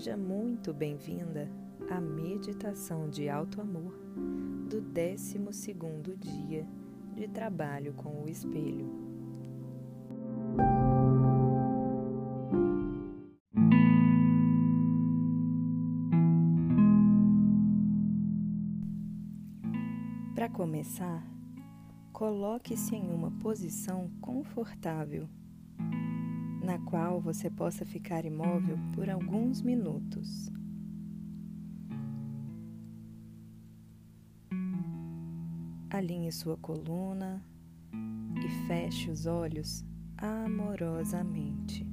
Seja muito bem-vinda à meditação de alto amor do 12º dia de trabalho com o espelho. Para começar, coloque-se em uma posição confortável na qual você possa ficar imóvel por alguns minutos. Alinhe sua coluna e feche os olhos amorosamente.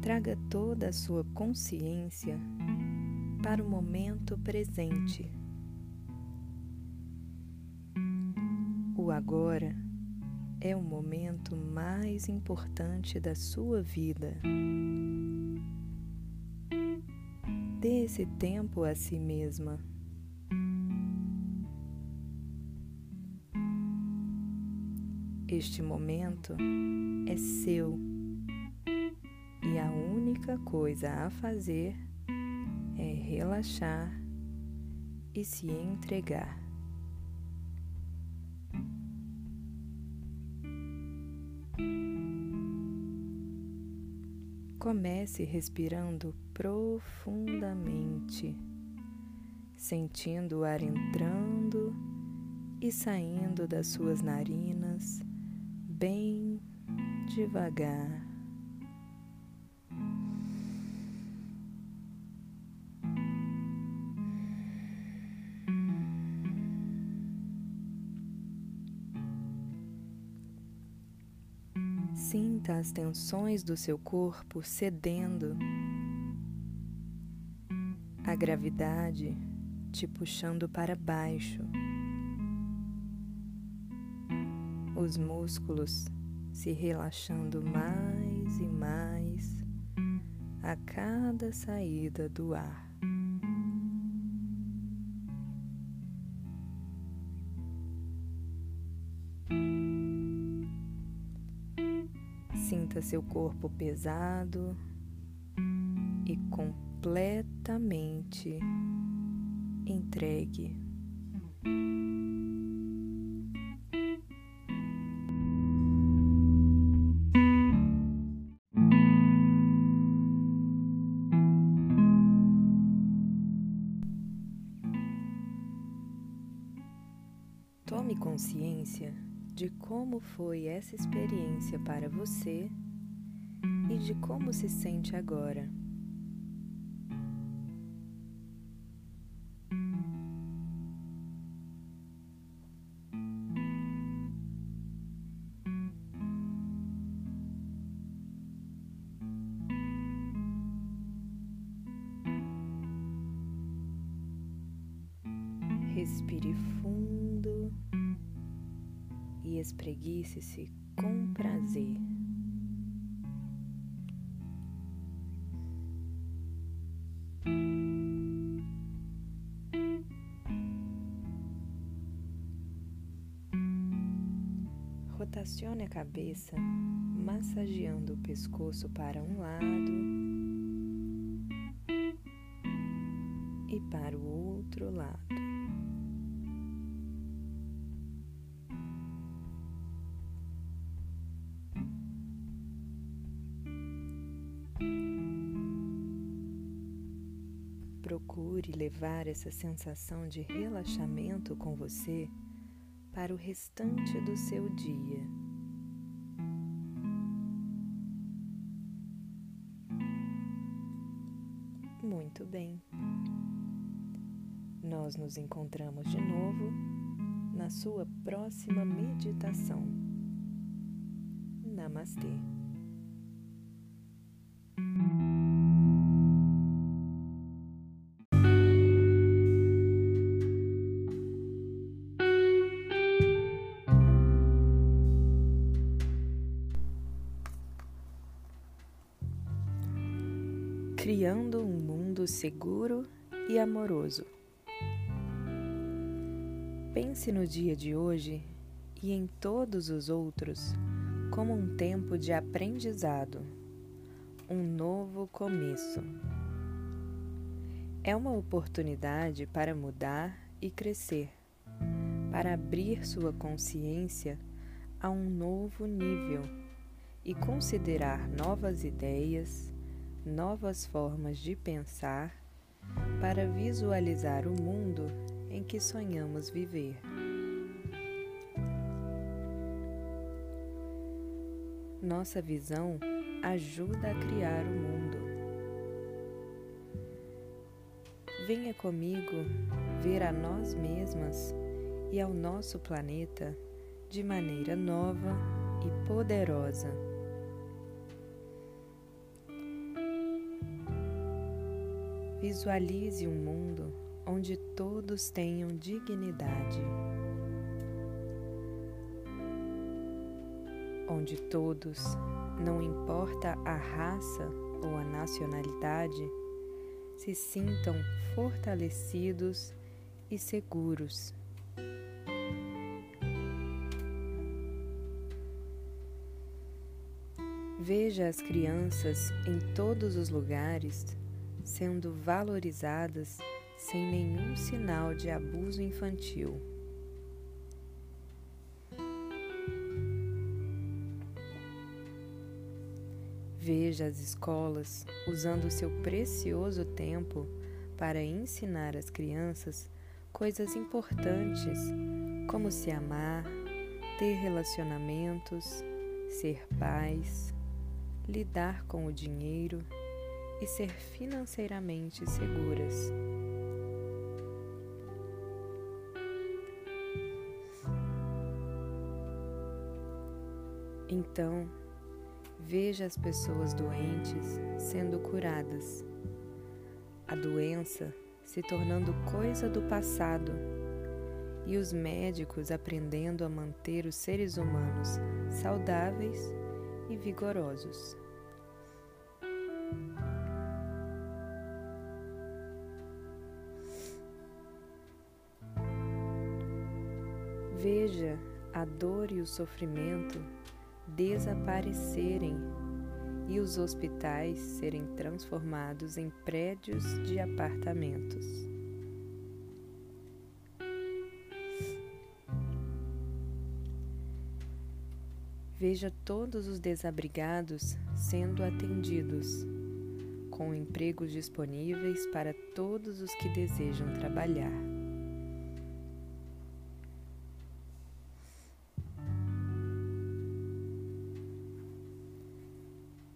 Traga toda a sua consciência para o momento presente. O agora é o momento mais importante da sua vida. Dê esse tempo a si mesma. Este momento é seu e a única coisa a fazer é relaxar e se entregar. Comece respirando profundamente, sentindo o ar entrando e saindo das suas narinas bem devagar. Sinta as tensões do seu corpo cedendo, a gravidade te puxando para baixo, os músculos se relaxando mais e mais a cada saída do ar. Seu corpo pesado e completamente entregue. Tome consciência de como foi essa experiência para você de como se sente agora. Respire fundo e espreguice-se com prazer. Rotacione a cabeça, massageando o pescoço para um lado e para o outro lado. Procure levar essa sensação de relaxamento com você para o restante do seu dia. Muito bem. Nós nos encontramos de novo na sua próxima meditação. Namastê. Criando um mundo seguro e amoroso. Pense no dia de hoje e em todos os outros como um tempo de aprendizado, um novo começo. É uma oportunidade para mudar e crescer, para abrir sua consciência a um novo nível e considerar novas ideias, novas formas de pensar para visualizar o mundo em que sonhamos viver. Nossa visão ajuda a criar o mundo. Venha comigo ver a nós mesmas e ao nosso planeta de maneira nova e poderosa. Visualize um mundo onde todos tenham dignidade, onde todos, não importa a raça ou a nacionalidade, se sintam fortalecidos e seguros. Veja as crianças em todos os lugares sendo valorizadas sem nenhum sinal de abuso infantil. Veja as escolas usando seu precioso tempo para ensinar às crianças coisas importantes, como se amar, ter relacionamentos, ser pais, lidar com o dinheiro e ser financeiramente seguras. Então, veja as pessoas doentes sendo curadas, a doença se tornando coisa do passado e os médicos aprendendo a manter os seres humanos saudáveis e vigorosos. Veja a dor e o sofrimento desaparecerem e os hospitais serem transformados em prédios de apartamentos. Veja todos os desabrigados sendo atendidos, com empregos disponíveis para todos os que desejam trabalhar.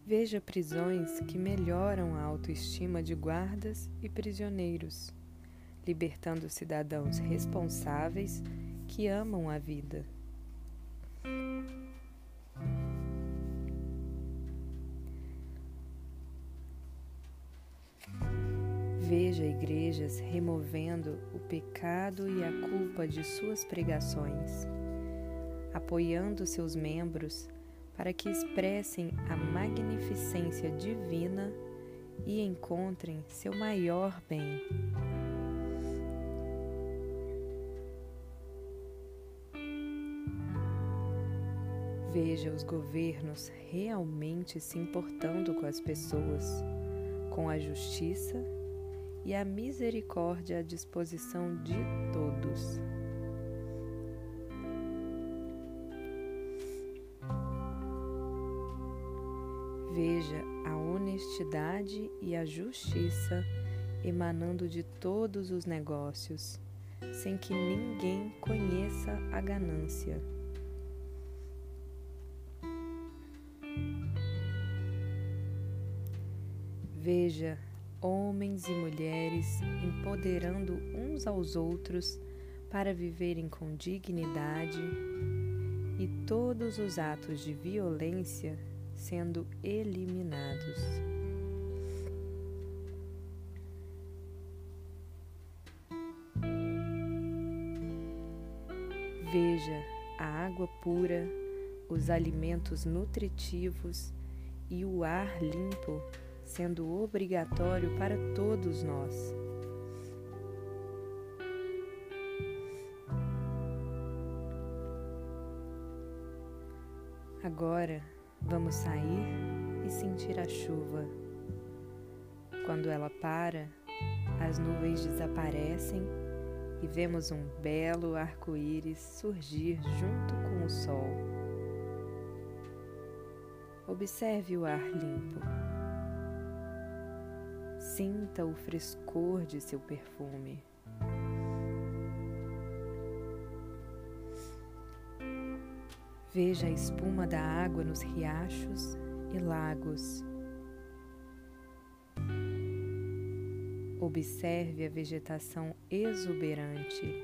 Veja prisões que melhoram a autoestima de guardas e prisioneiros, libertando cidadãos responsáveis que amam a vida. Veja igrejas removendo o pecado e a culpa de suas pregações, apoiando seus membros para que expressem a magnificência divina e encontrem seu maior bem. Veja os governos realmente se importando com as pessoas, com a justiça e a misericórdia à disposição de todos. Honestidade e a justiça emanando de todos os negócios, sem que ninguém conheça a ganância. Veja homens e mulheres empoderando uns aos outros para viverem com dignidade e todos os atos de violência sendo eliminados. Veja a água pura, os alimentos nutritivos e o ar limpo sendo obrigatório para todos nós. Agora vamos sair e sentir a chuva. Quando ela para, as nuvens desaparecem e vemos um belo arco-íris surgir junto com o sol. Observe o ar limpo. Sinta o frescor de seu perfume. Veja a espuma da água nos riachos e lagos. Observe a vegetação exuberante,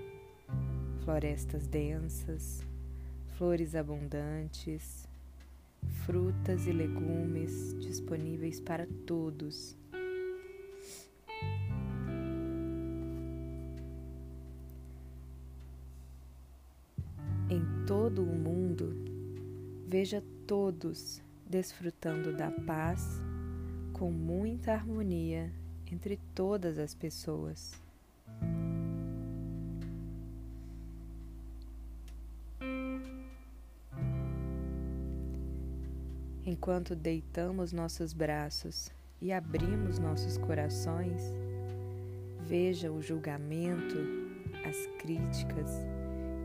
florestas densas, flores abundantes, frutas e legumes disponíveis para todos. Em todo o mundo, veja todos desfrutando da paz com muita harmonia entre todas as pessoas. Enquanto deitamos nossos braços e abrimos nossos corações, veja o julgamento, as críticas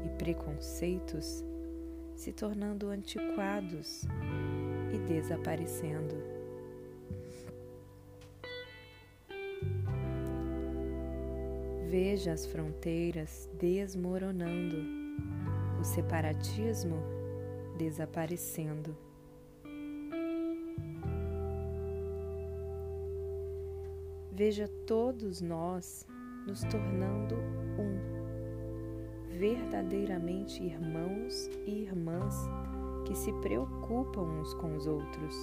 e preconceitos se tornando antiquados e desaparecendo. Veja as fronteiras desmoronando, o separatismo desaparecendo. Veja todos nós nos tornando um, verdadeiramente irmãos e irmãs que se preocupam uns com os outros.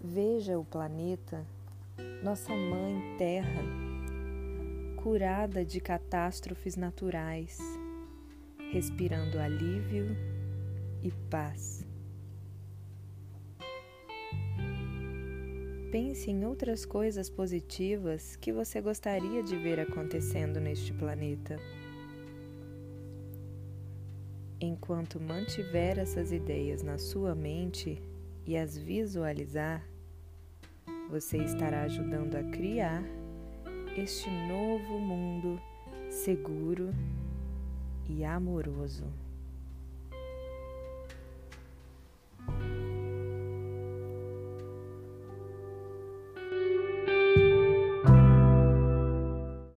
Veja o planeta, nossa mãe Terra, curada de catástrofes naturais, respirando alívio e paz. Pense em outras coisas positivas que você gostaria de ver acontecendo neste planeta. Enquanto mantiver essas ideias na sua mente e as visualizar, você estará ajudando a criar este novo mundo seguro e amoroso.